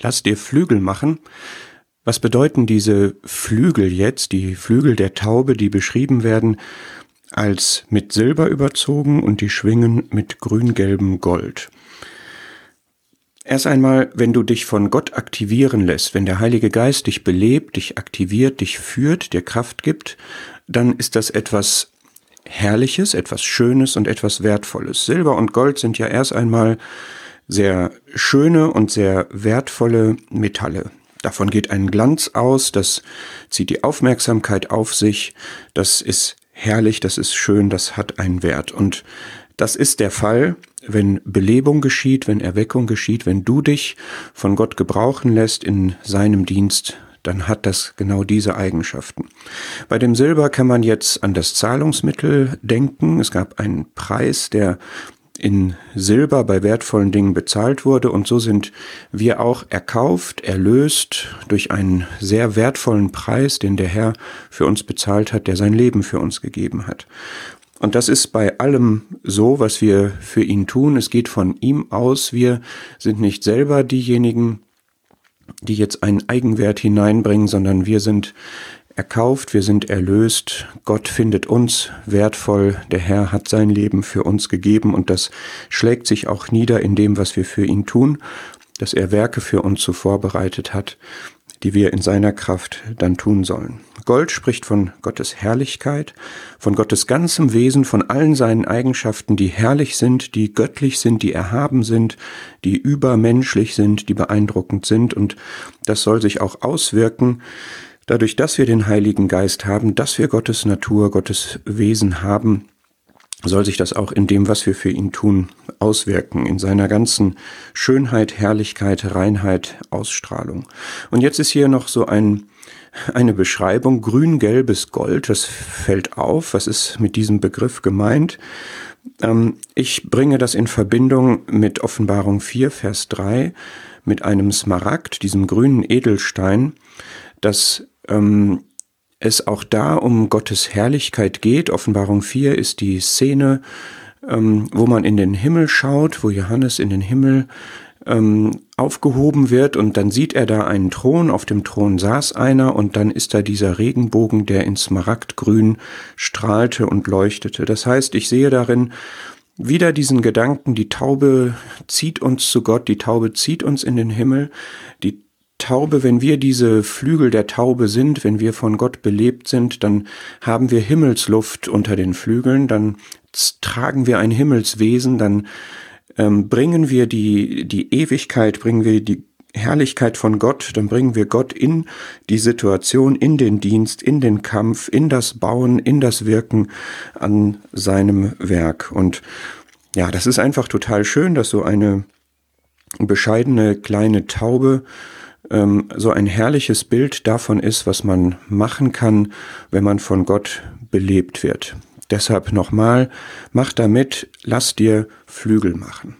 Lass dir Flügel machen. Was bedeuten diese Flügel jetzt, die Flügel der Taube, die beschrieben werden als mit Silber überzogen und die Schwingen mit grüngelbem Gold? Erst einmal, wenn du dich von Gott aktivieren lässt, wenn der Heilige Geist dich belebt, dich aktiviert, dich führt, dir Kraft gibt, dann ist das etwas Herrliches, etwas Schönes und etwas Wertvolles. Silber und Gold sind ja erst einmal sehr schöne und sehr wertvolle Metalle. Davon geht ein Glanz aus, das zieht die Aufmerksamkeit auf sich, das ist herrlich, das ist schön, das hat einen Wert. Und das ist der Fall, wenn Belebung geschieht, wenn Erweckung geschieht, wenn du dich von Gott gebrauchen lässt in seinem Dienst, dann hat das genau diese Eigenschaften. Bei dem Silber kann man jetzt an das Zahlungsmittel denken. Es gab einen Preis, der in Silber bei wertvollen Dingen bezahlt wurde und so sind wir auch erkauft, erlöst durch einen sehr wertvollen Preis, den der Herr für uns bezahlt hat, der sein Leben für uns gegeben hat. Und das ist bei allem so, was wir für ihn tun. Es geht von ihm aus. Wir sind nicht selber diejenigen, die jetzt einen Eigenwert hineinbringen, sondern wir sind erkauft, wir sind erlöst, Gott findet uns wertvoll, der Herr hat sein Leben für uns gegeben und das schlägt sich auch nieder in dem, was wir für ihn tun, dass er Werke für uns so vorbereitet hat, die wir in seiner Kraft dann tun sollen. Gold spricht von Gottes Herrlichkeit, von Gottes ganzem Wesen, von allen seinen Eigenschaften, die herrlich sind, die göttlich sind, die erhaben sind, die übermenschlich sind, die beeindruckend sind und das soll sich auch auswirken Dadurch, dass wir den Heiligen Geist haben, dass wir Gottes Natur, Gottes Wesen haben, soll sich das auch in dem, was wir für ihn tun, auswirken, in seiner ganzen Schönheit, Herrlichkeit, Reinheit, Ausstrahlung. Und jetzt ist hier noch so ein, eine Beschreibung, grün-gelbes Gold, das fällt auf. Was ist mit diesem Begriff gemeint? Ähm, ich bringe das in Verbindung mit Offenbarung 4, Vers 3, mit einem Smaragd, diesem grünen Edelstein, das ähm, es auch da um Gottes Herrlichkeit geht. Offenbarung 4 ist die Szene, ähm, wo man in den Himmel schaut, wo Johannes in den Himmel ähm, aufgehoben wird und dann sieht er da einen Thron, auf dem Thron saß einer und dann ist da dieser Regenbogen, der in Smaragdgrün strahlte und leuchtete. Das heißt, ich sehe darin wieder diesen Gedanken, die Taube zieht uns zu Gott, die Taube zieht uns in den Himmel, die Taube, wenn wir diese Flügel der Taube sind, wenn wir von Gott belebt sind, dann haben wir Himmelsluft unter den Flügeln, dann tragen wir ein Himmelswesen, dann ähm, bringen wir die, die Ewigkeit, bringen wir die Herrlichkeit von Gott, dann bringen wir Gott in die Situation, in den Dienst, in den Kampf, in das Bauen, in das Wirken an seinem Werk. Und ja, das ist einfach total schön, dass so eine bescheidene kleine Taube ähm, so ein herrliches Bild davon ist, was man machen kann, wenn man von Gott belebt wird. Deshalb nochmal, mach damit, lass dir Flügel machen.